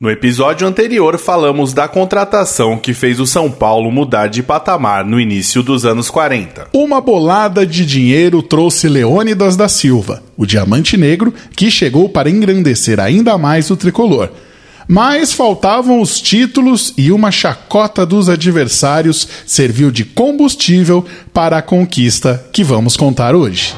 No episódio anterior, falamos da contratação que fez o São Paulo mudar de patamar no início dos anos 40. Uma bolada de dinheiro trouxe Leônidas da Silva, o diamante negro, que chegou para engrandecer ainda mais o tricolor. Mas faltavam os títulos e uma chacota dos adversários serviu de combustível para a conquista que vamos contar hoje.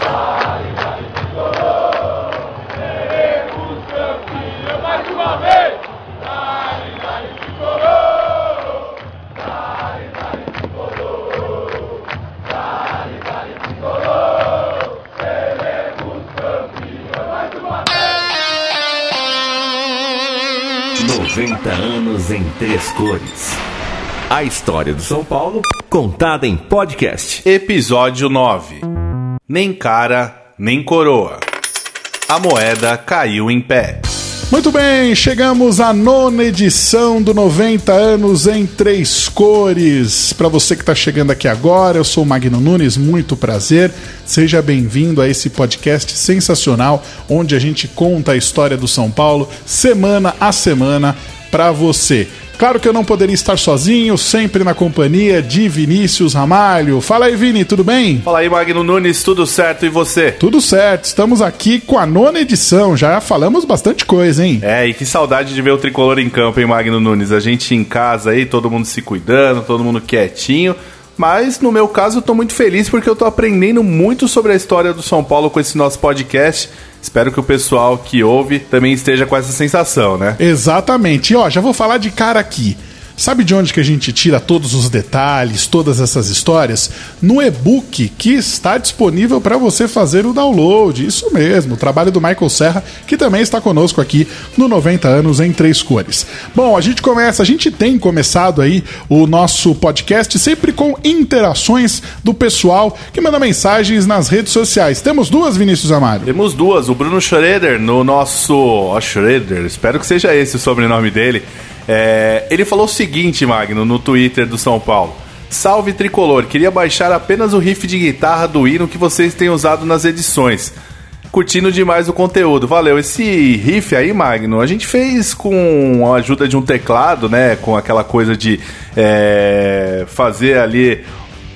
Em três cores. A história do São Paulo contada em podcast. Episódio 9. Nem cara, nem coroa. A moeda caiu em pé. Muito bem, chegamos à nona edição do 90 anos em três cores. Para você que está chegando aqui agora, eu sou o Magno Nunes, muito prazer. Seja bem-vindo a esse podcast sensacional onde a gente conta a história do São Paulo semana a semana para você. Claro que eu não poderia estar sozinho, sempre na companhia de Vinícius Ramalho. Fala aí, Vini, tudo bem? Fala aí, Magno Nunes, tudo certo e você? Tudo certo, estamos aqui com a nona edição, já falamos bastante coisa, hein? É, e que saudade de ver o tricolor em campo, hein, Magno Nunes? A gente em casa aí, todo mundo se cuidando, todo mundo quietinho. Mas no meu caso eu tô muito feliz porque eu tô aprendendo muito sobre a história do São Paulo com esse nosso podcast. Espero que o pessoal que ouve também esteja com essa sensação, né? Exatamente. E ó, já vou falar de cara aqui. Sabe de onde que a gente tira todos os detalhes, todas essas histórias? No e-book que está disponível para você fazer o download. Isso mesmo, o trabalho do Michael Serra, que também está conosco aqui no 90 anos em três cores. Bom, a gente começa, a gente tem começado aí o nosso podcast sempre com interações do pessoal que manda mensagens nas redes sociais. Temos duas, Vinícius Amado? Temos duas. O Bruno Schroeder no nosso. Oh, Schroeder, espero que seja esse o sobrenome dele é, ele falou o seguinte, Magno, no Twitter do São Paulo. Salve tricolor, queria baixar apenas o riff de guitarra do hino que vocês têm usado nas edições. Curtindo demais o conteúdo. Valeu. Esse riff aí, Magno, a gente fez com a ajuda de um teclado, né? Com aquela coisa de é, fazer ali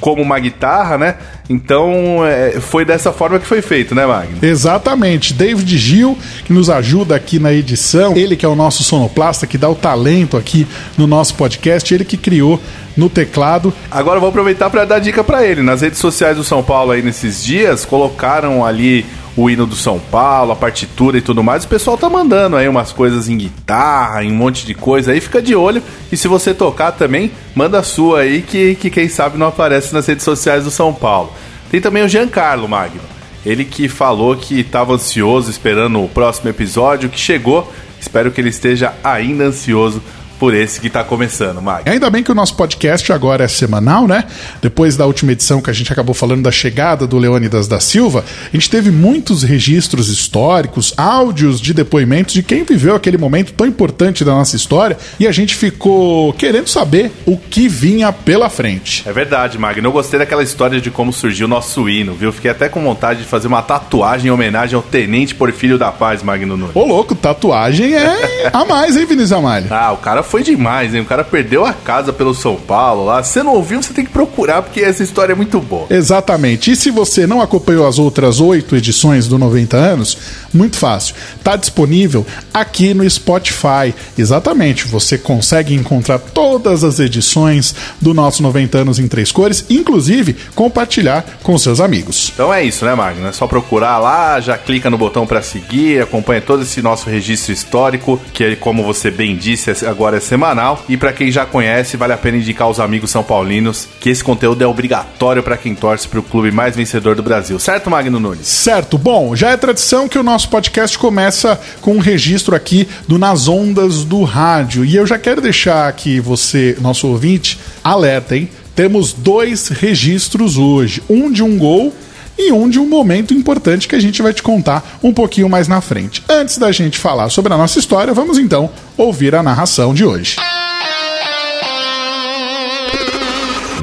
como uma guitarra, né? Então é, foi dessa forma que foi feito, né, Magno? Exatamente. David Gil, que nos ajuda aqui na edição, ele que é o nosso sonoplasta, que dá o talento aqui no nosso podcast, ele que criou no teclado. Agora eu vou aproveitar para dar dica para ele. Nas redes sociais do São Paulo aí nesses dias, colocaram ali o hino do São Paulo, a partitura e tudo mais. O pessoal tá mandando aí umas coisas em guitarra, em um monte de coisa aí, fica de olho. E se você tocar também, manda a sua aí que, que quem sabe não aparece nas redes sociais do São Paulo. Tem também o Giancarlo Magno. Ele que falou que estava ansioso esperando o próximo episódio, que chegou. Espero que ele esteja ainda ansioso por esse que está começando, Mag. Ainda bem que o nosso podcast agora é semanal, né? Depois da última edição que a gente acabou falando da chegada do Leônidas da Silva, a gente teve muitos registros históricos, áudios de depoimentos de quem viveu aquele momento tão importante da nossa história e a gente ficou querendo saber o que vinha pela frente. É verdade, Magno. Eu gostei daquela história de como surgiu o nosso hino, viu? Fiquei até com vontade de fazer uma tatuagem em homenagem ao Tenente Porfírio da Paz, Magno Nunes. Ô, louco, tatuagem é a mais, hein, Vinícius Amalho? Ah, o cara foi demais, hein? O cara perdeu a casa pelo São Paulo lá. Se não ouviu, você tem que procurar, porque essa história é muito boa. Exatamente. E se você não acompanhou as outras oito edições do 90 anos, muito fácil. Tá disponível aqui no Spotify. Exatamente. Você consegue encontrar todas as edições do nosso 90 anos em três cores, inclusive compartilhar com seus amigos. Então é isso, né, Magno? É só procurar lá, já clica no botão para seguir, acompanha todo esse nosso registro histórico, que como você bem disse, agora semanal. E para quem já conhece, vale a pena indicar aos amigos são paulinos que esse conteúdo é obrigatório para quem torce para o clube mais vencedor do Brasil. Certo, Magno Nunes? Certo. Bom, já é tradição que o nosso podcast começa com um registro aqui do Nas Ondas do Rádio. E eu já quero deixar aqui você, nosso ouvinte, alerta, hein? Temos dois registros hoje. Um de um gol e um de um momento importante que a gente vai te contar um pouquinho mais na frente. Antes da gente falar sobre a nossa história, vamos então ouvir a narração de hoje.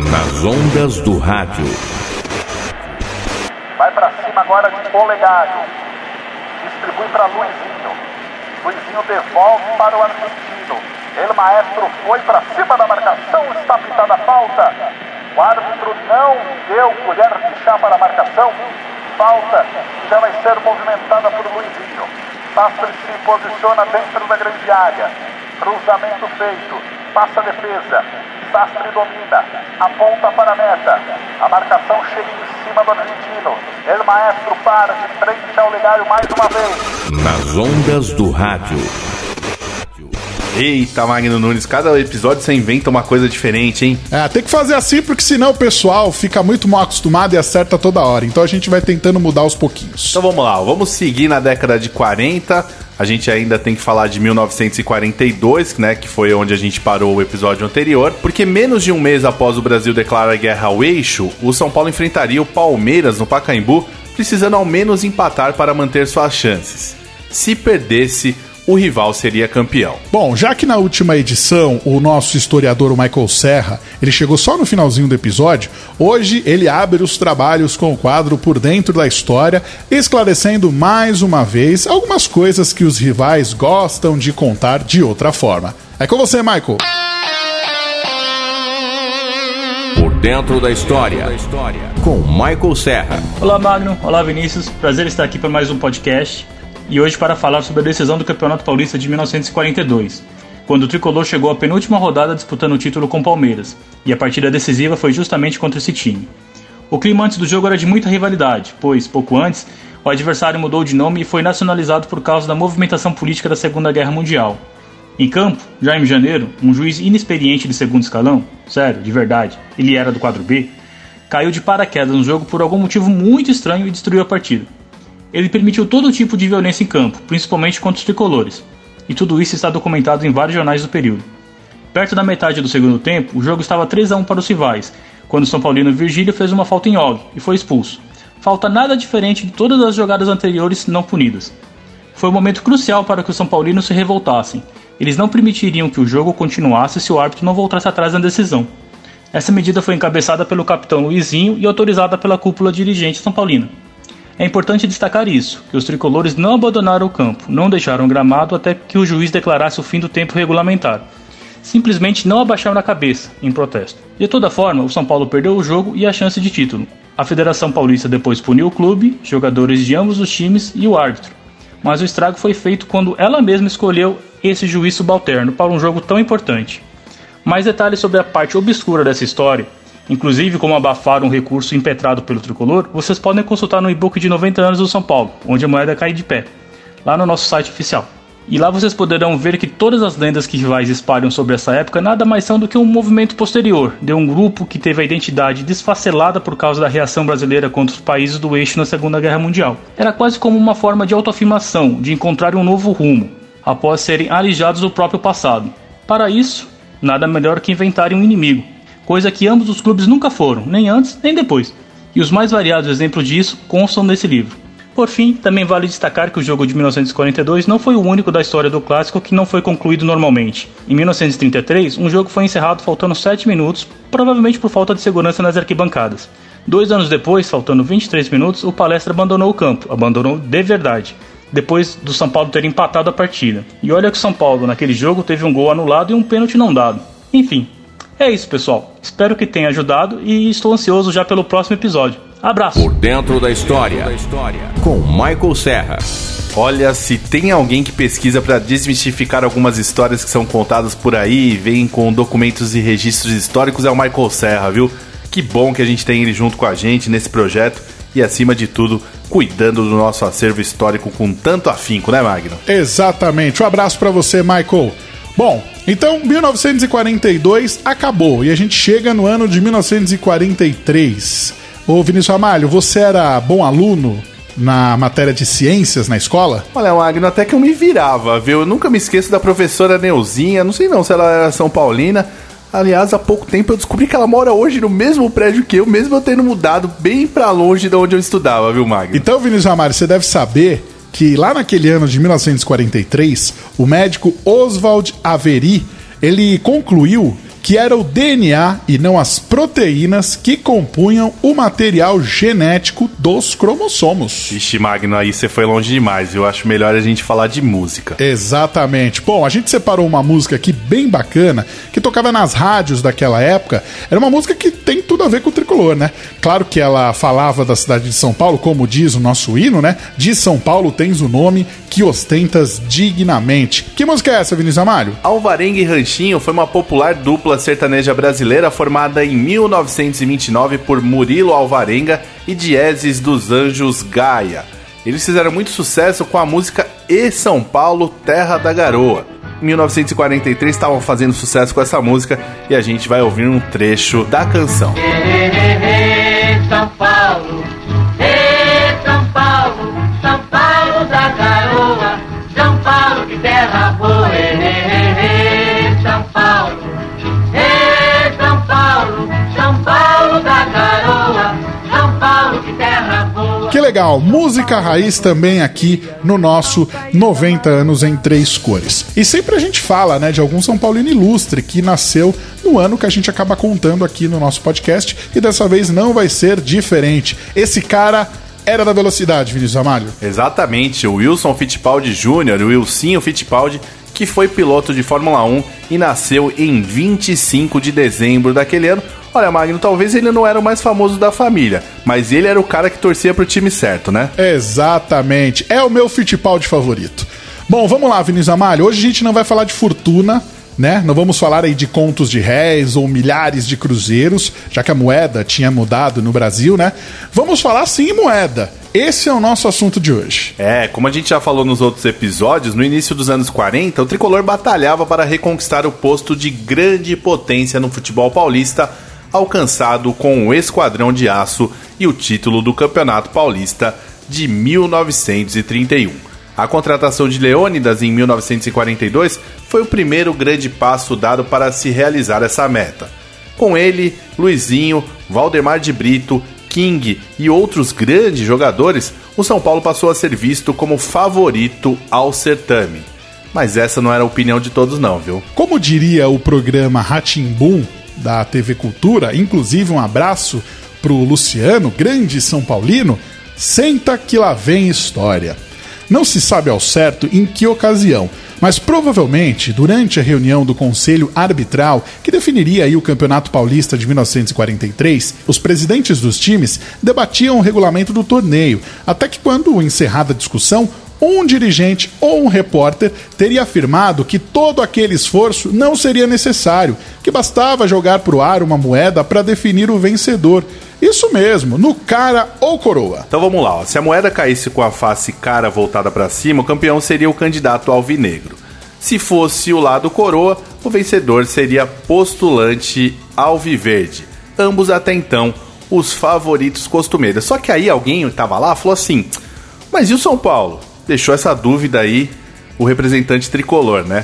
Nas ondas do rádio. Vai para cima agora de polegário. Distribui para Luizinho. Luizinho devolve para o argentino. Argentino. Ele, maestro, foi para cima da marcação, está pintada a falta. O árbitro não deu colher de chá para a marcação. Falta já vai ser movimentada por Luizinho. Sastre se posiciona dentro da grande área. Cruzamento feito. Passa a defesa. Sastre domina. Aponta para a meta. A marcação chega em cima do argentino. El Maestro para de frente ao legário mais uma vez. Nas ondas do rádio. Eita, Magno Nunes, cada episódio você inventa uma coisa diferente, hein? É, tem que fazer assim porque senão o pessoal fica muito mal acostumado e acerta toda hora. Então a gente vai tentando mudar aos pouquinhos. Então vamos lá, vamos seguir na década de 40. A gente ainda tem que falar de 1942, né, que foi onde a gente parou o episódio anterior, porque menos de um mês após o Brasil declarar guerra ao eixo, o São Paulo enfrentaria o Palmeiras no Pacaembu, precisando ao menos empatar para manter suas chances. Se perdesse, o rival seria campeão. Bom, já que na última edição o nosso historiador o Michael Serra, ele chegou só no finalzinho do episódio, hoje ele abre os trabalhos com o quadro Por Dentro da História, esclarecendo mais uma vez algumas coisas que os rivais gostam de contar de outra forma. É com você, Michael. Por dentro da história. Com Michael Serra. Olá, Magno. Olá, Vinícius. Prazer estar aqui para mais um podcast e hoje para falar sobre a decisão do Campeonato Paulista de 1942, quando o tricolor chegou à penúltima rodada disputando o título com o Palmeiras, e a partida decisiva foi justamente contra esse time. O clima antes do jogo era de muita rivalidade, pois, pouco antes, o adversário mudou de nome e foi nacionalizado por causa da movimentação política da Segunda Guerra Mundial. Em campo, em janeiro, um juiz inexperiente de segundo escalão, sério, de verdade, ele era do quadro B, caiu de paraquedas no jogo por algum motivo muito estranho e destruiu a partida. Ele permitiu todo tipo de violência em campo, principalmente contra os tricolores, e tudo isso está documentado em vários jornais do período. Perto da metade do segundo tempo, o jogo estava 3 a 1 para os rivais, quando o São Paulino Virgílio fez uma falta em Og e foi expulso. Falta nada diferente de todas as jogadas anteriores não punidas. Foi um momento crucial para que os São Paulinos se revoltassem. Eles não permitiriam que o jogo continuasse se o árbitro não voltasse atrás na decisão. Essa medida foi encabeçada pelo capitão Luizinho e autorizada pela cúpula dirigente São Paulina. É importante destacar isso, que os tricolores não abandonaram o campo, não deixaram o gramado até que o juiz declarasse o fim do tempo regulamentar. Simplesmente não abaixaram a cabeça, em protesto. De toda forma, o São Paulo perdeu o jogo e a chance de título. A Federação Paulista depois puniu o clube, jogadores de ambos os times e o árbitro. Mas o estrago foi feito quando ela mesma escolheu esse juiz subalterno para um jogo tão importante. Mais detalhes sobre a parte obscura dessa história inclusive como abafar um recurso impetrado pelo tricolor, vocês podem consultar no e-book de 90 anos do São Paulo, onde a moeda cai de pé, lá no nosso site oficial. E lá vocês poderão ver que todas as lendas que rivais espalham sobre essa época nada mais são do que um movimento posterior de um grupo que teve a identidade desfacelada por causa da reação brasileira contra os países do eixo na Segunda Guerra Mundial. Era quase como uma forma de autoafirmação, de encontrar um novo rumo, após serem alijados do próprio passado. Para isso, nada melhor que inventarem um inimigo, coisa que ambos os clubes nunca foram, nem antes nem depois. E os mais variados exemplos disso constam nesse livro. Por fim, também vale destacar que o jogo de 1942 não foi o único da história do clássico que não foi concluído normalmente. Em 1933, um jogo foi encerrado faltando 7 minutos, provavelmente por falta de segurança nas arquibancadas. Dois anos depois, faltando 23 minutos, o Palestra abandonou o campo, abandonou de verdade, depois do São Paulo ter empatado a partida. E olha que o São Paulo, naquele jogo, teve um gol anulado e um pênalti não dado. Enfim, é isso, pessoal. Espero que tenha ajudado e estou ansioso já pelo próximo episódio. Abraço. Por dentro da história. Com Michael Serra. Olha, se tem alguém que pesquisa para desmistificar algumas histórias que são contadas por aí e vem com documentos e registros históricos é o Michael Serra, viu? Que bom que a gente tem ele junto com a gente nesse projeto e, acima de tudo, cuidando do nosso acervo histórico com tanto afinco, né, Magno? Exatamente. Um abraço para você, Michael. Bom, então 1942 acabou e a gente chega no ano de 1943. Ô Vinícius Amalho, você era bom aluno na matéria de ciências na escola? Olha, Magno, até que eu me virava, viu? Eu nunca me esqueço da professora Neuzinha, não sei não se ela era São Paulina. Aliás, há pouco tempo eu descobri que ela mora hoje no mesmo prédio que eu, mesmo eu tendo mudado bem para longe de onde eu estudava, viu, Magno? Então, Vinícius Amário, você deve saber que lá naquele ano de 1943, o médico Oswald Avery, ele concluiu que era o DNA e não as proteínas que compunham o material genético dos cromossomos. Vixe, Magno, aí você foi longe demais. Eu acho melhor a gente falar de música. Exatamente. Bom, a gente separou uma música aqui bem bacana que tocava nas rádios daquela época. Era uma música que tem tudo a ver com o tricolor, né? Claro que ela falava da cidade de São Paulo, como diz o nosso hino, né? De São Paulo tens o nome que ostentas dignamente. Que música é essa, Vinícius Amário? Alvarenga e Ranchinho foi uma popular dupla sertaneja brasileira formada em 1929 por Murilo Alvarenga e Dieses dos Anjos Gaia. Eles fizeram muito sucesso com a música E São Paulo, Terra da Garoa. Em 1943 estavam fazendo sucesso com essa música e a gente vai ouvir um trecho da canção. São Paulo, legal, música raiz também aqui no nosso 90 anos em três cores. E sempre a gente fala, né, de algum São Paulino ilustre que nasceu no ano que a gente acaba contando aqui no nosso podcast e dessa vez não vai ser diferente. Esse cara era da velocidade, Vinícius Amário. Exatamente, o Wilson Fittipaldi Jr., o Wilsinho Fittipaldi, que foi piloto de Fórmula 1 e nasceu em 25 de dezembro daquele ano. Olha, Magno, talvez ele não era o mais famoso da família, mas ele era o cara que torcia pro time certo, né? Exatamente, é o meu Fittipaldi favorito. Bom, vamos lá, Vinícius Amário. Hoje a gente não vai falar de fortuna, né? Não vamos falar aí de contos de réis ou milhares de cruzeiros, já que a moeda tinha mudado no Brasil, né? Vamos falar sim em moeda. Esse é o nosso assunto de hoje. É, como a gente já falou nos outros episódios, no início dos anos 40, o tricolor batalhava para reconquistar o posto de grande potência no futebol paulista, alcançado com o Esquadrão de Aço e o título do Campeonato Paulista de 1931. A contratação de Leônidas em 1942 foi o primeiro grande passo dado para se realizar essa meta. Com ele, Luizinho, Valdemar de Brito, King e outros grandes jogadores, o São Paulo passou a ser visto como favorito ao certame. Mas essa não era a opinião de todos não, viu? Como diria o programa Ratimbum da TV Cultura, inclusive um abraço pro Luciano, grande São Paulino, senta que lá vem história. Não se sabe ao certo em que ocasião, mas provavelmente durante a reunião do Conselho Arbitral que definiria aí o Campeonato Paulista de 1943, os presidentes dos times debatiam o regulamento do torneio, até que quando encerrada a discussão, um dirigente ou um repórter teria afirmado que todo aquele esforço não seria necessário, que bastava jogar para o ar uma moeda para definir o vencedor. Isso mesmo, no cara ou coroa. Então vamos lá, ó. se a moeda caísse com a face cara voltada para cima, o campeão seria o candidato alvinegro. Se fosse o lado coroa, o vencedor seria postulante alviverde. Ambos até então os favoritos costumeiros. Só que aí alguém estava lá falou assim: "Mas e o São Paulo?" Deixou essa dúvida aí o representante tricolor, né?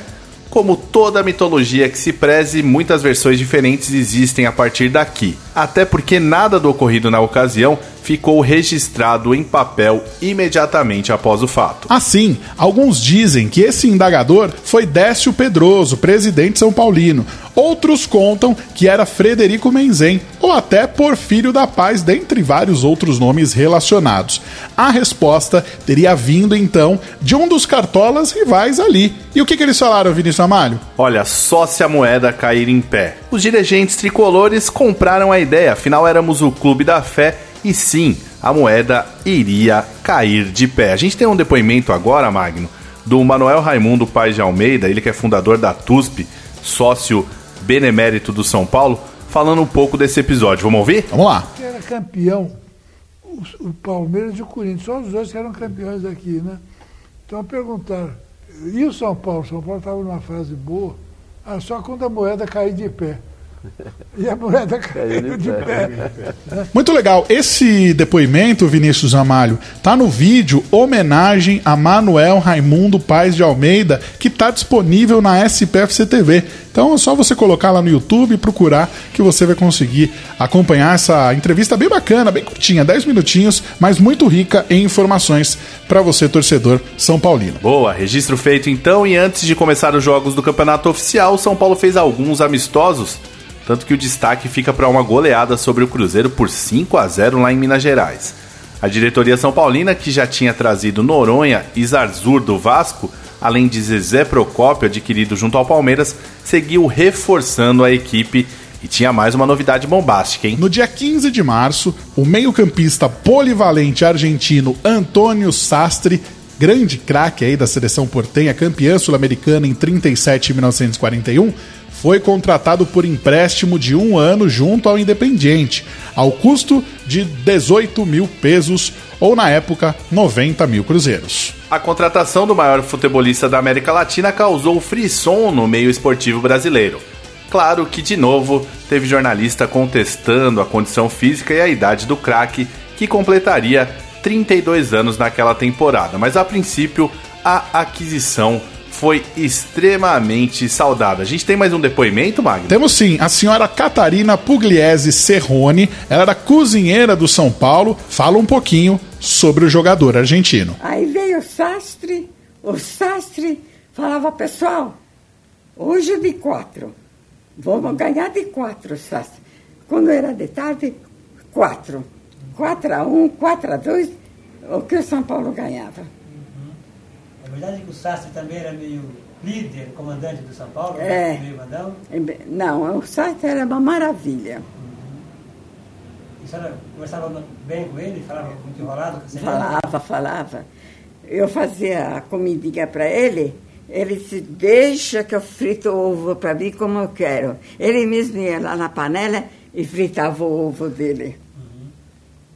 Como toda mitologia que se preze, muitas versões diferentes existem a partir daqui. Até porque nada do ocorrido na ocasião ficou registrado em papel imediatamente após o fato. Assim, alguns dizem que esse indagador foi Décio Pedroso, presidente São Paulino. Outros contam que era Frederico Menzen ou até Porfírio da Paz, dentre vários outros nomes relacionados. A resposta teria vindo então de um dos cartolas rivais ali. E o que, que eles falaram, Vinícius Amalho? Olha, só se a moeda cair em pé. Os dirigentes tricolores compraram a ideia, afinal éramos o clube da fé e sim, a moeda iria cair de pé. A gente tem um depoimento agora, Magno, do Manuel Raimundo Paz de Almeida, ele que é fundador da TUSP, sócio benemérito do São Paulo, falando um pouco desse episódio. Vamos ouvir? Vamos lá. que era campeão, o, Palmeiras e o Corinthians, só os dois que eram campeões aqui, né? Então perguntaram, e o São Paulo? O São Paulo estava numa fase boa, só quando a moeda cair de pé. E a moeda caiu de pé. Muito legal. Esse depoimento, Vinícius Amalho, tá no vídeo homenagem a Manuel Raimundo Paz de Almeida, que tá disponível na SPFC TV. Então é só você colocar lá no YouTube e procurar que você vai conseguir acompanhar essa entrevista bem bacana, bem curtinha, 10 minutinhos, mas muito rica em informações para você, torcedor São Paulino. Boa, registro feito então. E antes de começar os jogos do campeonato oficial, o São Paulo fez alguns amistosos. Tanto que o destaque fica para uma goleada sobre o Cruzeiro por 5 a 0 lá em Minas Gerais. A diretoria São Paulina, que já tinha trazido Noronha e Zarzur do Vasco, além de Zezé Procópio, adquirido junto ao Palmeiras, seguiu reforçando a equipe e tinha mais uma novidade bombástica, hein? No dia 15 de março, o meio-campista polivalente argentino Antônio Sastre, grande craque aí da seleção portenha, campeã sul-americana em 37 e 1941, foi contratado por empréstimo de um ano junto ao Independiente, ao custo de 18 mil pesos, ou na época 90 mil cruzeiros. A contratação do maior futebolista da América Latina causou frisson no meio esportivo brasileiro. Claro que, de novo, teve jornalista contestando a condição física e a idade do craque, que completaria 32 anos naquela temporada, mas a princípio a aquisição foi extremamente saudada. A gente tem mais um depoimento, Magno? Temos sim, a senhora Catarina Pugliese Serrone, ela era cozinheira do São Paulo, fala um pouquinho sobre o jogador argentino. Aí veio o sastre, o sastre falava, pessoal, hoje é de quatro, vamos ganhar de quatro, sastre. Quando era de tarde, quatro. 4 a 1, 4 a 2, o que o São Paulo ganhava. É verdade que o Sastre também era meio líder, comandante do São Paulo, É. meio mandão. Não, o sastre era uma maravilha. E a senhora conversava bem com ele, falava muito enrolado? Falava, falava. Eu fazia a comidinha para ele, ele disse, deixa que eu frito o ovo para mim como eu quero. Ele mesmo ia lá na panela e fritava o ovo dele.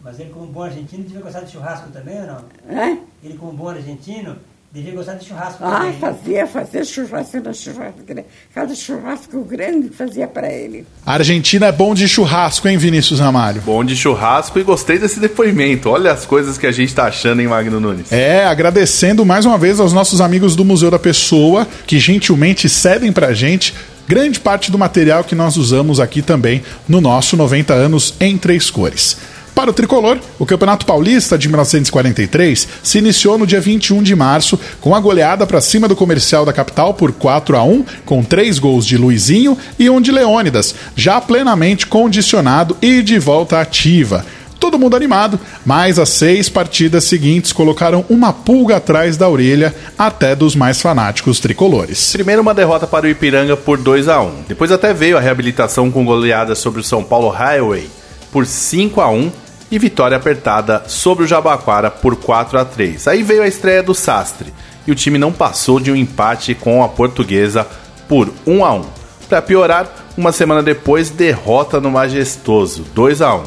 Mas ele, como bom argentino, devia gostar de churrasco também ou não? Né? Ele, como bom argentino, devia gostar de churrasco Ah, também. fazia, fazia churrasco, era churrasco grande. Cada churrasco grande fazia para ele. A Argentina é bom de churrasco, hein, Vinícius Ramalho? Bom de churrasco e gostei desse depoimento. Olha as coisas que a gente tá achando, hein, Magno Nunes? É, agradecendo mais uma vez aos nossos amigos do Museu da Pessoa, que gentilmente cedem pra gente grande parte do material que nós usamos aqui também no nosso 90 anos em três cores. Para o tricolor, o Campeonato Paulista de 1943 se iniciou no dia 21 de março com a goleada para cima do comercial da capital por 4 a 1, com três gols de Luizinho e um de Leônidas, já plenamente condicionado e de volta ativa. Todo mundo animado, mas as seis partidas seguintes colocaram uma pulga atrás da orelha até dos mais fanáticos tricolores. Primeiro uma derrota para o Ipiranga por 2 a 1 Depois até veio a reabilitação com goleada sobre o São Paulo Highway por 5 a 1 e vitória apertada sobre o Jabaquara por 4 a 3 Aí veio a estreia do Sastre e o time não passou de um empate com a Portuguesa por 1 a 1 Para piorar, uma semana depois, derrota no Majestoso 2 a 1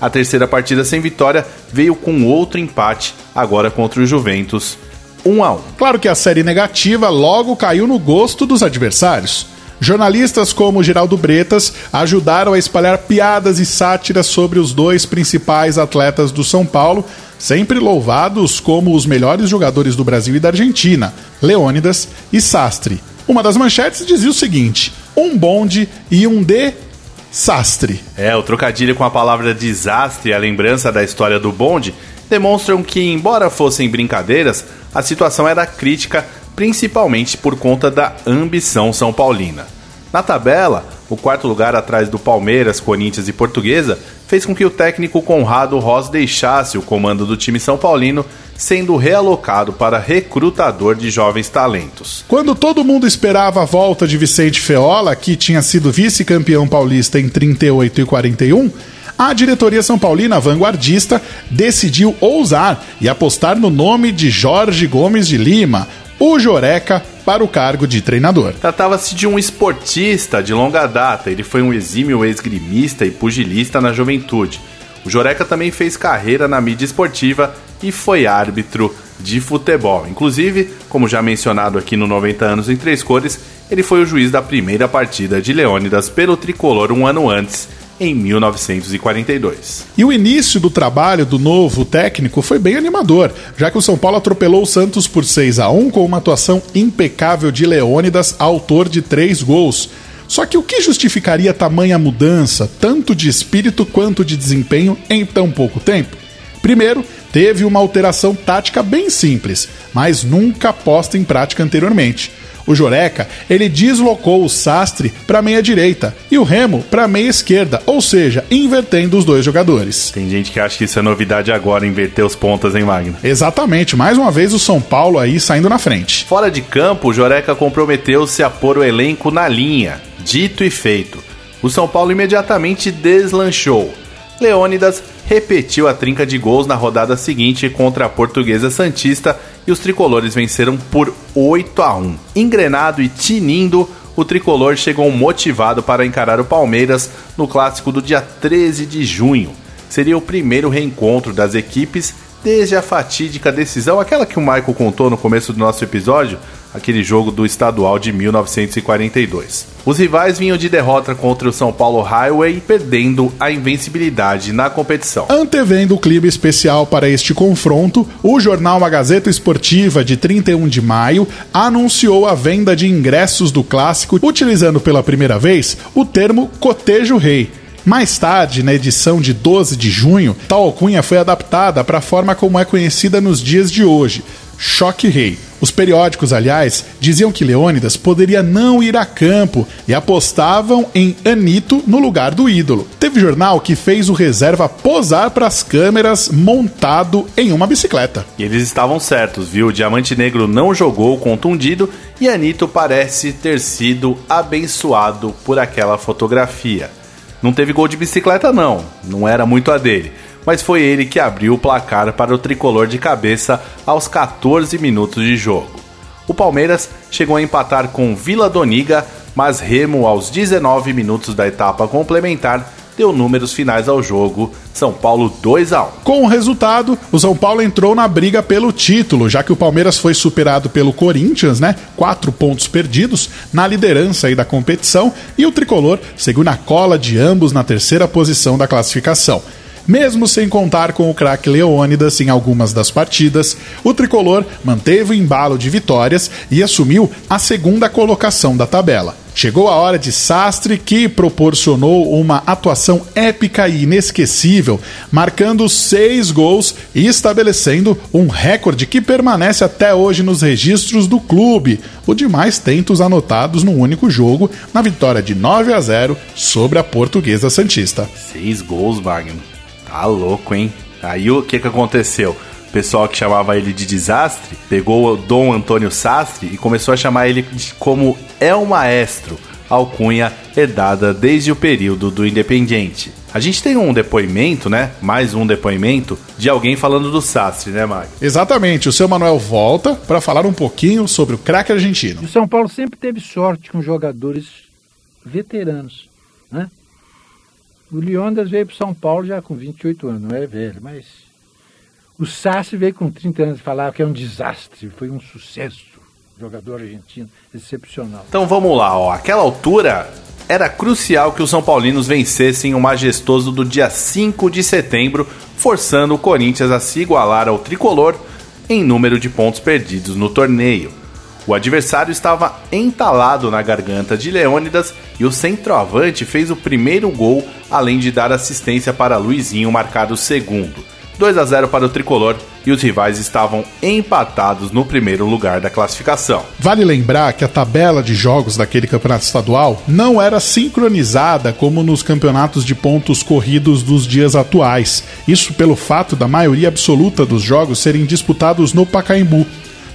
A terceira partida sem vitória veio com outro empate, agora contra o Juventus 1 a 1 Claro que a série negativa logo caiu no gosto dos adversários. Jornalistas como Geraldo Bretas ajudaram a espalhar piadas e sátiras sobre os dois principais atletas do São Paulo, sempre louvados como os melhores jogadores do Brasil e da Argentina, Leônidas e Sastre. Uma das manchetes dizia o seguinte: um bonde e um de Sastre. É, o trocadilho com a palavra desastre e a lembrança da história do bonde demonstram que, embora fossem brincadeiras, a situação era crítica principalmente por conta da ambição são paulina. Na tabela, o quarto lugar atrás do Palmeiras, Corinthians e Portuguesa fez com que o técnico Conrado Ross deixasse o comando do time são paulino, sendo realocado para recrutador de jovens talentos. Quando todo mundo esperava a volta de Vicente Feola, que tinha sido vice-campeão paulista em 38 e 41, a diretoria São Paulina vanguardista decidiu ousar e apostar no nome de Jorge Gomes de Lima, o Joreca, para o cargo de treinador. Tratava-se de um esportista de longa data, ele foi um exímio esgrimista e pugilista na juventude. O Joreca também fez carreira na mídia esportiva e foi árbitro de futebol. Inclusive, como já mencionado aqui no 90 anos em três cores, ele foi o juiz da primeira partida de Leônidas pelo tricolor um ano antes, em 1942. E o início do trabalho do novo técnico foi bem animador, já que o São Paulo atropelou o Santos por 6 a 1 com uma atuação impecável de Leônidas, autor de três gols. Só que o que justificaria tamanha mudança, tanto de espírito quanto de desempenho, em tão pouco tempo? Primeiro, teve uma alteração tática bem simples, mas nunca posta em prática anteriormente. O Joreca, ele deslocou o Sastre para meia direita e o Remo para meia esquerda, ou seja, invertendo os dois jogadores. Tem gente que acha que isso é novidade agora, inverter os pontas, hein, Magno? Exatamente, mais uma vez o São Paulo aí saindo na frente. Fora de campo, o Joreca comprometeu-se a pôr o elenco na linha. Dito e feito. O São Paulo imediatamente deslanchou. Leônidas repetiu a trinca de gols na rodada seguinte contra a Portuguesa Santista e os tricolores venceram por 8 a 1. Engrenado e tinindo, o tricolor chegou motivado para encarar o Palmeiras no clássico do dia 13 de junho. Seria o primeiro reencontro das equipes desde a fatídica decisão, aquela que o Michael contou no começo do nosso episódio, aquele jogo do estadual de 1942. Os rivais vinham de derrota contra o São Paulo Highway, perdendo a invencibilidade na competição. Antevendo o clima especial para este confronto, o jornal A Gazeta Esportiva, de 31 de maio, anunciou a venda de ingressos do clássico, utilizando pela primeira vez o termo cotejo rei. Mais tarde, na edição de 12 de junho, tal alcunha foi adaptada para a forma como é conhecida nos dias de hoje, Choque Rei. Os periódicos, aliás, diziam que Leônidas poderia não ir a campo e apostavam em Anito no lugar do ídolo. Teve jornal que fez o reserva posar para as câmeras montado em uma bicicleta. E eles estavam certos, viu? O Diamante Negro não jogou contundido e Anito parece ter sido abençoado por aquela fotografia. Não teve gol de bicicleta, não, não era muito a dele mas foi ele que abriu o placar para o tricolor de cabeça aos 14 minutos de jogo. O Palmeiras chegou a empatar com Vila Doniga, mas Remo, aos 19 minutos da etapa complementar, deu números finais ao jogo. São Paulo 2 a 1. Com o resultado, o São Paulo entrou na briga pelo título, já que o Palmeiras foi superado pelo Corinthians, né? Quatro pontos perdidos na liderança aí da competição e o tricolor seguiu na cola de ambos na terceira posição da classificação. Mesmo sem contar com o craque Leônidas em algumas das partidas, o tricolor manteve o embalo de vitórias e assumiu a segunda colocação da tabela. Chegou a hora de Sastre, que proporcionou uma atuação épica e inesquecível, marcando seis gols e estabelecendo um recorde que permanece até hoje nos registros do clube, o de mais tentos anotados num único jogo, na vitória de 9 a 0 sobre a Portuguesa Santista. Seis gols, Wagner. Tá louco, hein? Aí o que que aconteceu? O pessoal que chamava ele de desastre pegou o Dom Antônio Sastre e começou a chamar ele de como é o maestro, alcunha herdada desde o período do Independiente. A gente tem um depoimento, né? Mais um depoimento de alguém falando do Sastre, né, Mag? Exatamente. O seu Manuel volta para falar um pouquinho sobre o craque argentino. O São Paulo sempre teve sorte com jogadores veteranos, né? O Leondas veio para São Paulo já com 28 anos, não é velho, mas o Sassi veio com 30 anos e falava que é um desastre, foi um sucesso. Jogador argentino, excepcional. Então vamos lá, ó. Aquela altura era crucial que os São Paulinos vencessem o majestoso do dia 5 de setembro, forçando o Corinthians a se igualar ao tricolor em número de pontos perdidos no torneio. O adversário estava entalado na garganta de Leônidas e o centroavante fez o primeiro gol, além de dar assistência para Luizinho marcar o segundo. 2 a 0 para o tricolor e os rivais estavam empatados no primeiro lugar da classificação. Vale lembrar que a tabela de jogos daquele campeonato estadual não era sincronizada como nos campeonatos de pontos corridos dos dias atuais. Isso pelo fato da maioria absoluta dos jogos serem disputados no Pacaembu,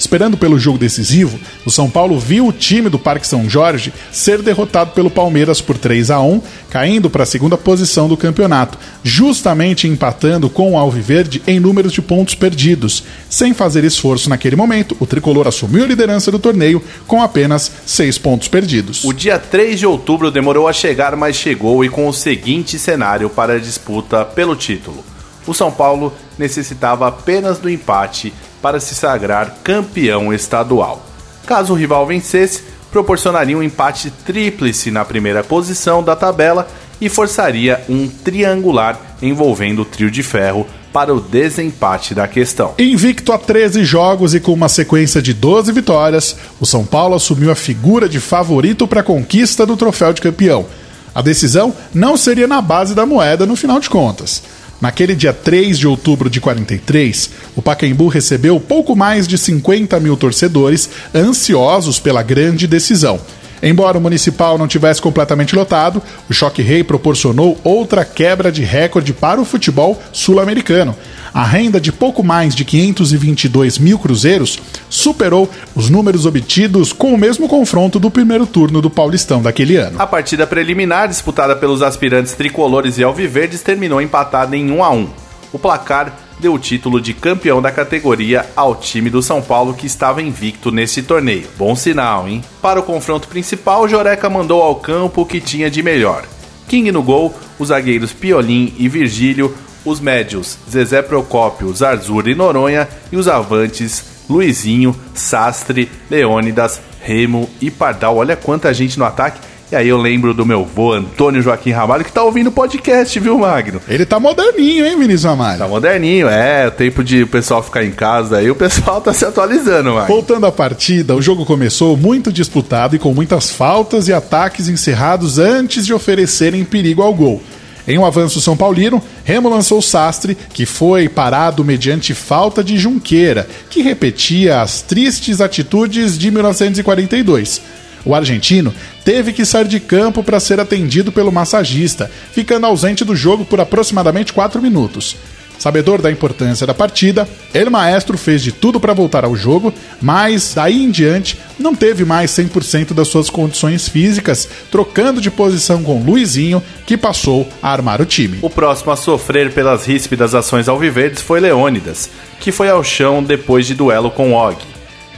Esperando pelo jogo decisivo, o São Paulo viu o time do Parque São Jorge ser derrotado pelo Palmeiras por 3 a 1, caindo para a segunda posição do campeonato, justamente empatando com o Alviverde em números de pontos perdidos. Sem fazer esforço naquele momento, o tricolor assumiu a liderança do torneio com apenas seis pontos perdidos. O dia 3 de outubro demorou a chegar, mas chegou e com o seguinte cenário para a disputa pelo título. O São Paulo necessitava apenas do empate para se sagrar campeão estadual. Caso o rival vencesse, proporcionaria um empate tríplice na primeira posição da tabela e forçaria um triangular envolvendo o trio de ferro para o desempate da questão. Invicto a 13 jogos e com uma sequência de 12 vitórias, o São Paulo assumiu a figura de favorito para a conquista do troféu de campeão. A decisão não seria na base da moeda no final de contas. Naquele dia 3 de outubro de 43, o Pacaembu recebeu pouco mais de 50 mil torcedores ansiosos pela grande decisão. Embora o municipal não tivesse completamente lotado, o Choque Rei proporcionou outra quebra de recorde para o futebol sul-americano. A renda de pouco mais de 522 mil cruzeiros superou os números obtidos com o mesmo confronto do primeiro turno do Paulistão daquele ano. A partida preliminar, disputada pelos aspirantes tricolores e alviverdes, terminou empatada em 1 a 1. O placar deu o título de campeão da categoria ao time do São Paulo que estava invicto nesse torneio. Bom sinal, hein? Para o confronto principal, Joreca mandou ao campo o que tinha de melhor. King no gol, os zagueiros Piolim e Virgílio, os médios Zezé Procópio, Zarzur e Noronha e os avantes Luizinho, Sastre, Leônidas, Remo e Pardal. Olha quanta gente no ataque e aí eu lembro do meu vô Antônio Joaquim Ramalho, que tá ouvindo o podcast, viu, Magno? Ele tá moderninho, hein, Vinícius Ramalho? Tá moderninho, é. O tempo de o pessoal ficar em casa aí, o pessoal tá se atualizando, Magno. Voltando à partida, o jogo começou muito disputado e com muitas faltas e ataques encerrados antes de oferecerem perigo ao gol. Em um avanço São Paulino, Remo lançou Sastre, que foi parado mediante falta de Junqueira, que repetia as tristes atitudes de 1942. O argentino teve que sair de campo para ser atendido pelo massagista, ficando ausente do jogo por aproximadamente 4 minutos. Sabedor da importância da partida, El Maestro fez de tudo para voltar ao jogo, mas daí em diante não teve mais 100% das suas condições físicas, trocando de posição com Luizinho, que passou a armar o time. O próximo a sofrer pelas ríspidas ações alviverdes foi Leônidas, que foi ao chão depois de duelo com Og.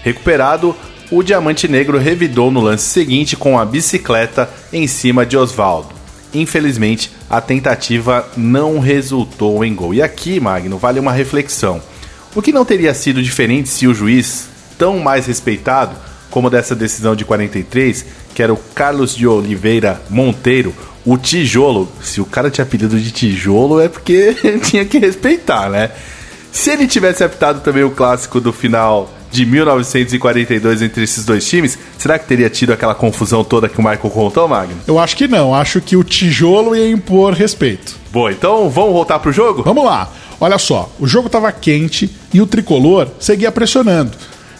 Recuperado, o Diamante Negro revidou no lance seguinte com a bicicleta em cima de Oswaldo. Infelizmente, a tentativa não resultou em gol. E aqui, Magno, vale uma reflexão. O que não teria sido diferente se o juiz, tão mais respeitado como dessa decisão de 43, que era o Carlos de Oliveira Monteiro, o tijolo, se o cara tinha apelido de tijolo é porque tinha que respeitar, né? Se ele tivesse apitado também o clássico do final de 1942 entre esses dois times, será que teria tido aquela confusão toda que o Michael contou, Magno? Eu acho que não. Acho que o tijolo ia impor respeito. Boa, então vamos voltar pro jogo? Vamos lá. Olha só, o jogo estava quente e o tricolor seguia pressionando.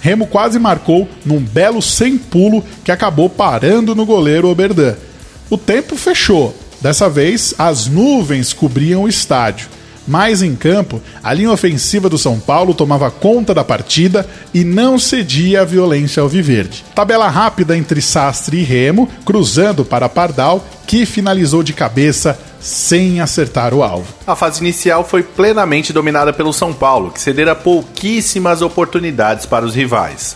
Remo quase marcou num belo sem pulo que acabou parando no goleiro Oberdan. O tempo fechou. Dessa vez, as nuvens cobriam o estádio. Mais em campo, a linha ofensiva do São Paulo tomava conta da partida e não cedia à violência alviverde. Tabela rápida entre Sastre e Remo, cruzando para Pardal, que finalizou de cabeça sem acertar o alvo. A fase inicial foi plenamente dominada pelo São Paulo, que cedera pouquíssimas oportunidades para os rivais.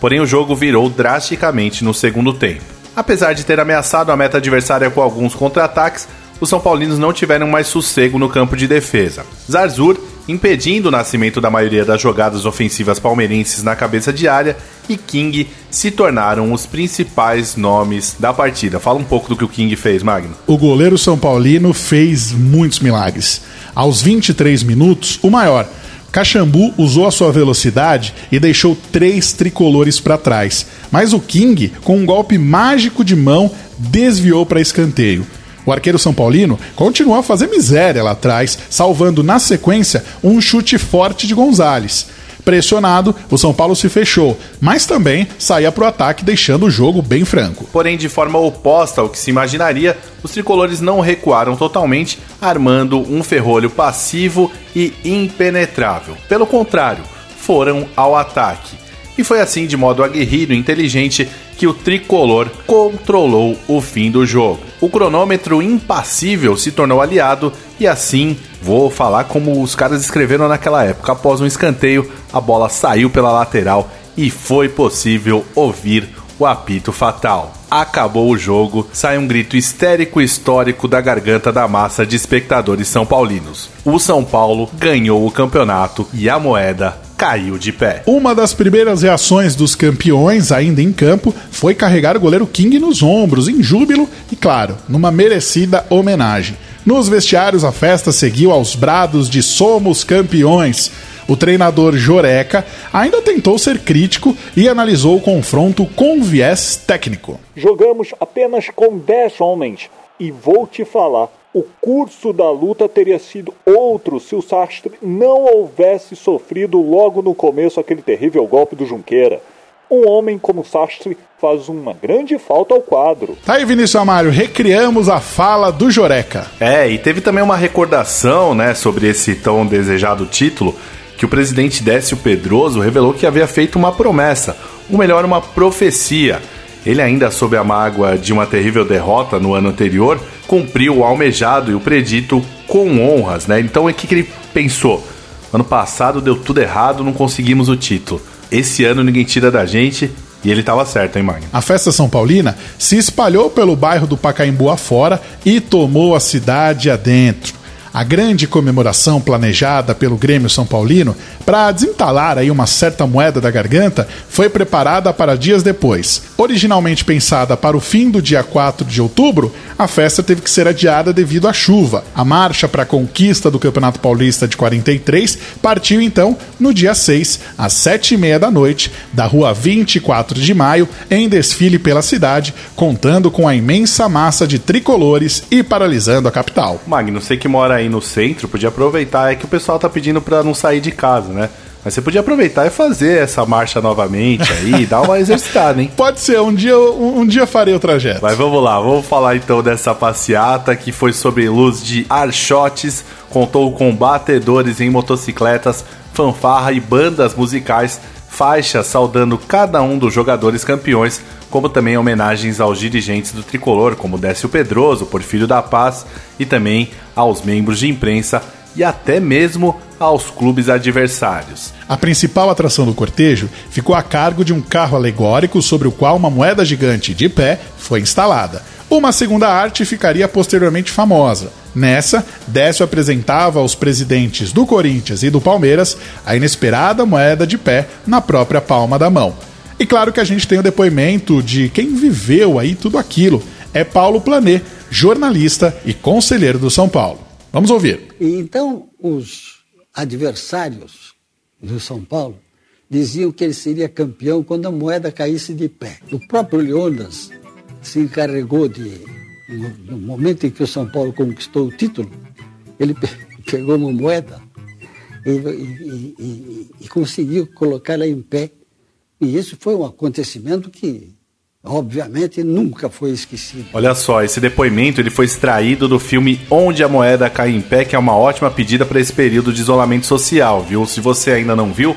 Porém, o jogo virou drasticamente no segundo tempo. Apesar de ter ameaçado a meta adversária com alguns contra-ataques, os São Paulinos não tiveram mais sossego no campo de defesa. Zarzur impedindo o nascimento da maioria das jogadas ofensivas palmeirenses na cabeça de área e King se tornaram os principais nomes da partida. Fala um pouco do que o King fez, Magno. O goleiro São Paulino fez muitos milagres. Aos 23 minutos, o maior. Caxambu usou a sua velocidade e deixou três tricolores para trás, mas o King, com um golpe mágico de mão, desviou para escanteio. O arqueiro São Paulino continuou a fazer miséria lá atrás, salvando na sequência um chute forte de Gonzalez. Pressionado, o São Paulo se fechou, mas também saía para o ataque, deixando o jogo bem franco. Porém, de forma oposta ao que se imaginaria, os tricolores não recuaram totalmente, armando um ferrolho passivo e impenetrável. Pelo contrário, foram ao ataque. E foi assim, de modo aguerrido e inteligente, que o tricolor controlou o fim do jogo. O cronômetro impassível se tornou aliado e assim, vou falar como os caras escreveram naquela época, após um escanteio, a bola saiu pela lateral e foi possível ouvir o apito fatal. acabou o jogo, sai um grito histérico histórico da garganta da massa de espectadores são paulinos. O São Paulo ganhou o campeonato e a moeda caiu de pé. Uma das primeiras reações dos campeões, ainda em campo, foi carregar o goleiro King nos ombros, em júbilo e, claro, numa merecida homenagem. Nos vestiários, a festa seguiu aos brados de Somos Campeões. O treinador Joreca ainda tentou ser crítico e analisou o confronto com viés técnico. Jogamos apenas com 10 homens e vou te falar, o curso da luta teria sido outro se o Sastre não houvesse sofrido logo no começo aquele terrível golpe do Junqueira. Um homem como Sastre faz uma grande falta ao quadro. Tá aí, Vinícius Amário, recriamos a fala do Joreca. É, e teve também uma recordação, né, sobre esse tão desejado título, que o presidente Décio Pedroso revelou que havia feito uma promessa, ou melhor, uma profecia. Ele ainda sob a mágoa de uma terrível derrota no ano anterior, cumpriu o almejado e o predito com honras, né? Então o que, que ele pensou? Ano passado deu tudo errado, não conseguimos o título. Esse ano ninguém tira da gente e ele estava certo, hein, Magno? A festa São Paulina se espalhou pelo bairro do Pacaembu afora e tomou a cidade adentro. A grande comemoração planejada pelo Grêmio São Paulino para desentalar aí uma certa moeda da garganta foi preparada para dias depois. Originalmente pensada para o fim do dia 4 de outubro, a festa teve que ser adiada devido à chuva. A marcha para a conquista do Campeonato Paulista de 43 partiu então no dia 6, às 7h30 da noite, da rua 24 de maio, em desfile pela cidade, contando com a imensa massa de tricolores e paralisando a capital. Magno, sei que mora aí no centro, podia aproveitar, é que o pessoal tá pedindo para não sair de casa, né? Mas você podia aproveitar e fazer essa marcha novamente aí, dar uma exercitada, hein? Pode ser, um dia, um, um dia farei o trajeto. Mas vamos lá, vamos falar então dessa passeata que foi sobre luz de archotes, contou com batedores em motocicletas, fanfarra e bandas musicais, faixas saudando cada um dos jogadores campeões, como também homenagens aos dirigentes do tricolor, como Décio Pedroso, Porfírio da Paz, e também aos membros de imprensa e até mesmo aos clubes adversários. A principal atração do cortejo ficou a cargo de um carro alegórico sobre o qual uma moeda gigante de pé foi instalada. Uma segunda arte ficaria posteriormente famosa. Nessa, Décio apresentava aos presidentes do Corinthians e do Palmeiras a inesperada moeda de pé na própria palma da mão. E claro que a gente tem o depoimento de quem viveu aí tudo aquilo. É Paulo Planê, jornalista e conselheiro do São Paulo. Vamos ouvir. Então os adversários do São Paulo diziam que ele seria campeão quando a moeda caísse de pé. O próprio Leônidas se encarregou de, no, momento em que o São Paulo conquistou o título, ele pe- pegou uma moeda e, e- e- e conseguiu colocá-la em pé. E isso foi um acontecimento que, obviamente, nunca foi esquecido. Olha só, esse depoimento ele foi extraído do filme Onde a Moeda Cai em Pé, que é uma ótima pedida para esse período de isolamento social, viu? Se você ainda não viu,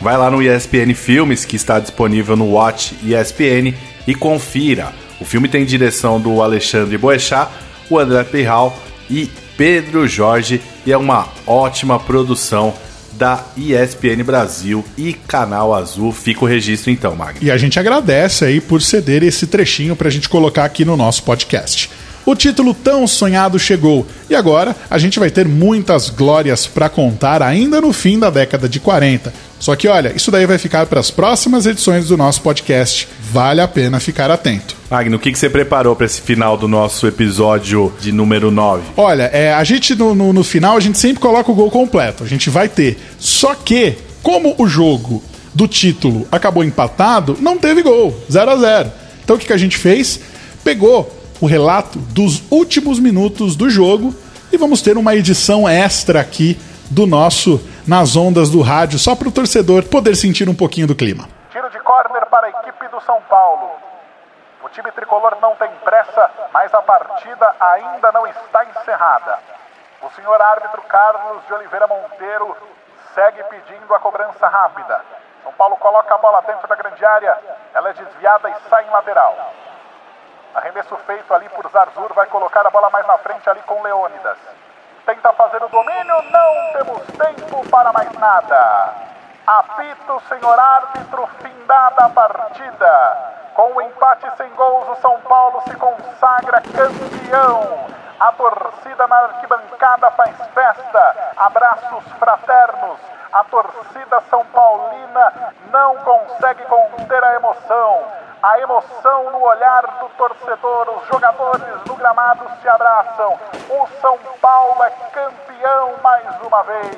vai lá no ESPN Filmes, que está disponível no Watch ESPN, e confira. O filme tem direção do Alexandre Boechat, o André Pirral e Pedro Jorge, e é uma ótima produção da ESPN Brasil e Canal Azul. Fica o registro então, Magno. E a gente agradece aí por ceder esse trechinho pra gente colocar aqui no nosso podcast. O título tão sonhado chegou e agora a gente vai ter muitas glórias pra contar ainda no fim da década de 40. Só que olha, isso daí vai ficar para as próximas edições do nosso podcast. Vale a pena ficar atento. Magno, o que, que você preparou para esse final do nosso episódio de número 9? Olha, é, a gente no, no, no final a gente sempre coloca o gol completo. A gente vai ter. Só que, como o jogo do título acabou empatado, não teve gol. 0 a 0 Então o que, que a gente fez? Pegou o relato dos últimos minutos do jogo e vamos ter uma edição extra aqui do nosso Nas Ondas do Rádio, só para o torcedor poder sentir um pouquinho do clima. Tiro de córner para a equipe do São Paulo. O time tricolor não tem pressa, mas a partida ainda não está encerrada. O senhor árbitro Carlos de Oliveira Monteiro segue pedindo a cobrança rápida. São Paulo coloca a bola dentro da grande área, ela é desviada e sai em lateral. Arremesso feito ali por Zarzur, vai colocar a bola mais na frente ali com Leônidas. Tenta fazer o domínio, não temos tempo para mais nada. Apita o senhor árbitro, findada a partida. Com o empate sem gols, o São Paulo se consagra campeão. A torcida na arquibancada faz festa, abraços fraternos. A torcida São Paulina não consegue conter a emoção. A emoção no olhar do torcedor, os jogadores no gramado se abraçam. O São Paulo é campeão mais uma vez.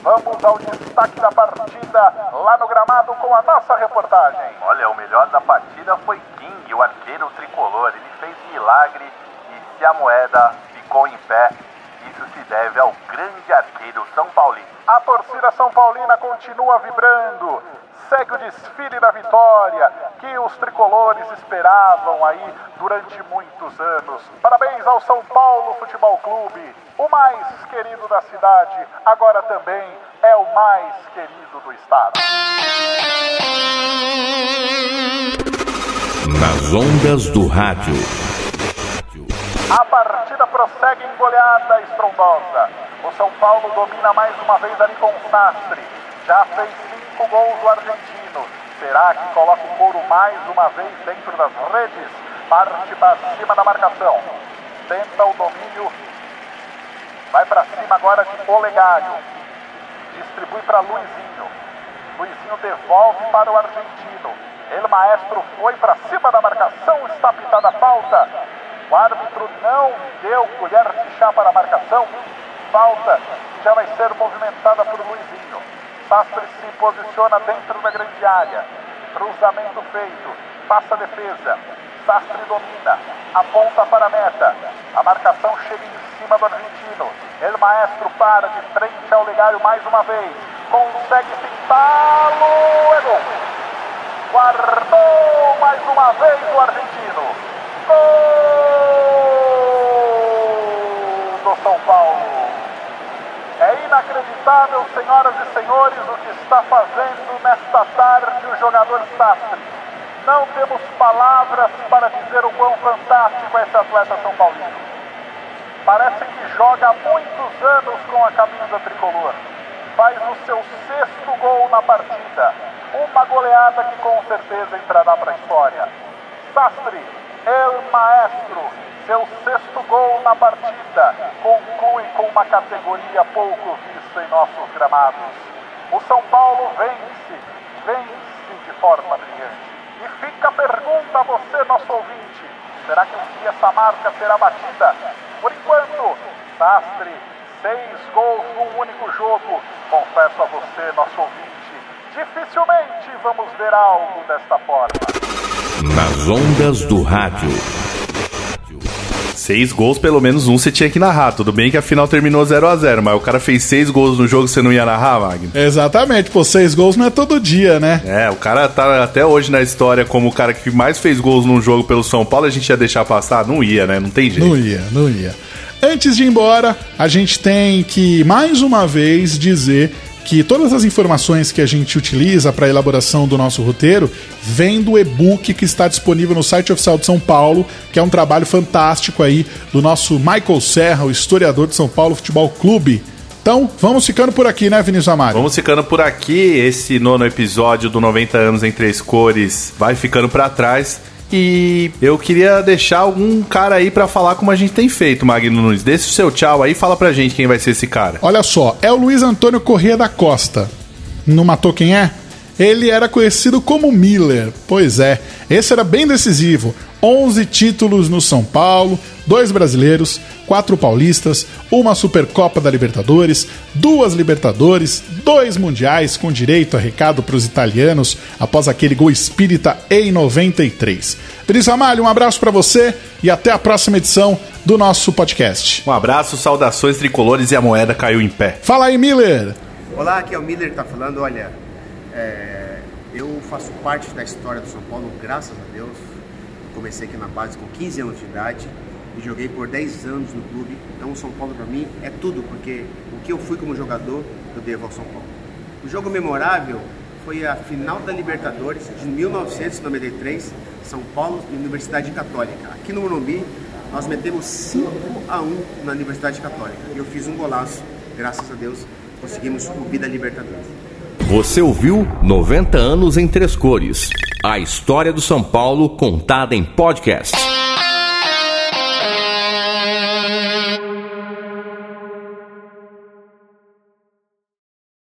Vamos ao destaque da partida lá no gramado com a nossa reportagem. Olha, o melhor da partida foi King, o arqueiro tricolor. Ele fez milagre e se a moeda ficou em pé, isso se deve ao grande arqueiro São Paulino. A torcida São Paulina continua vibrando. Segue o desfile da vitória que os tricolores esperavam aí durante muitos anos. Parabéns ao São Paulo Futebol Clube, o mais querido da cidade, agora também é o mais querido do estado. Nas ondas do rádio. A partida prossegue em goleada estrondosa. O São Paulo domina mais uma vez ali com o Sastre. Já fez cinco gols o argentino. Será que coloca o couro mais uma vez dentro das redes? Parte para cima da marcação. Tenta o domínio. Vai para cima agora de Olegário. Distribui para Luizinho. Luizinho devolve para o argentino. Ele, maestro, foi para cima da marcação. Está pitada a falta. O árbitro não deu colher de chá para a marcação. Falta já vai ser movimentada por Luizinho. Sastre se posiciona dentro da grande área. Cruzamento feito. Passa a defesa. Sastre domina. Aponta para a meta. A marcação chega em cima do argentino. El Maestro para de frente ao Legário mais uma vez. Consegue pintá-lo. É gol. Guardou mais uma vez o argentino. Gol do São Paulo. Inacreditável, senhoras e senhores, o que está fazendo nesta tarde o jogador Sastre. Não temos palavras para dizer o quão fantástico é esse atleta São Paulino. Parece que joga há muitos anos com a camisa tricolor. Faz o seu sexto gol na partida. Uma goleada que com certeza entrará para a história. Sastre, El Maestro, seu sexto gol na partida, conclui com uma categoria pouco vista em nossos gramados. O São Paulo vence, vence de forma brilhante. E fica a pergunta a você, nosso ouvinte: será que um dia essa marca será batida? Por enquanto, Sastre, seis gols num único jogo. Confesso a você, nosso ouvinte, dificilmente vamos ver algo desta forma. Nas ondas do rádio. Seis gols, pelo menos um você tinha que narrar. Tudo bem que a final terminou 0 a 0 mas o cara fez seis gols no jogo você não ia narrar, Wagner? Exatamente, pô, seis gols não é todo dia, né? É, o cara tá até hoje na história como o cara que mais fez gols num jogo pelo São Paulo, a gente ia deixar passar? Não ia, né? Não tem jeito. Não ia, não ia. Antes de ir embora, a gente tem que mais uma vez dizer que todas as informações que a gente utiliza para a elaboração do nosso roteiro vem do e-book que está disponível no site oficial de São Paulo, que é um trabalho fantástico aí do nosso Michael Serra, o historiador de São Paulo Futebol Clube. Então, vamos ficando por aqui, né, Vinícius Amaro? Vamos ficando por aqui. Esse nono episódio do 90 anos em três cores vai ficando para trás. E eu queria deixar algum cara aí para falar como a gente tem feito, Magno Nunes. Deixa o seu tchau aí, fala pra gente quem vai ser esse cara. Olha só, é o Luiz Antônio Corrêa da Costa. Não matou quem é? Ele era conhecido como Miller. Pois é, esse era bem decisivo. 11 títulos no São Paulo, dois brasileiros, quatro paulistas, uma Supercopa da Libertadores, duas Libertadores, dois Mundiais com direito a recado para os italianos após aquele gol espírita em 93. Vinícius Amalho, um abraço para você e até a próxima edição do nosso podcast. Um abraço, saudações tricolores e a moeda caiu em pé. Fala aí, Miller! Olá, aqui é o Miller que tá falando. Olha, é, eu faço parte da história do São Paulo, graças a Deus. Comecei aqui na base com 15 anos de idade e joguei por 10 anos no clube. Então o São Paulo para mim é tudo, porque o que eu fui como jogador, eu devo ao São Paulo. O jogo memorável foi a final da Libertadores de 1993, São Paulo e Universidade Católica. Aqui no Morumbi, nós metemos 5 a 1 na Universidade Católica. E eu fiz um golaço, graças a Deus, conseguimos subir da Libertadores. Você ouviu 90 anos em três cores. A história do São Paulo contada em podcast.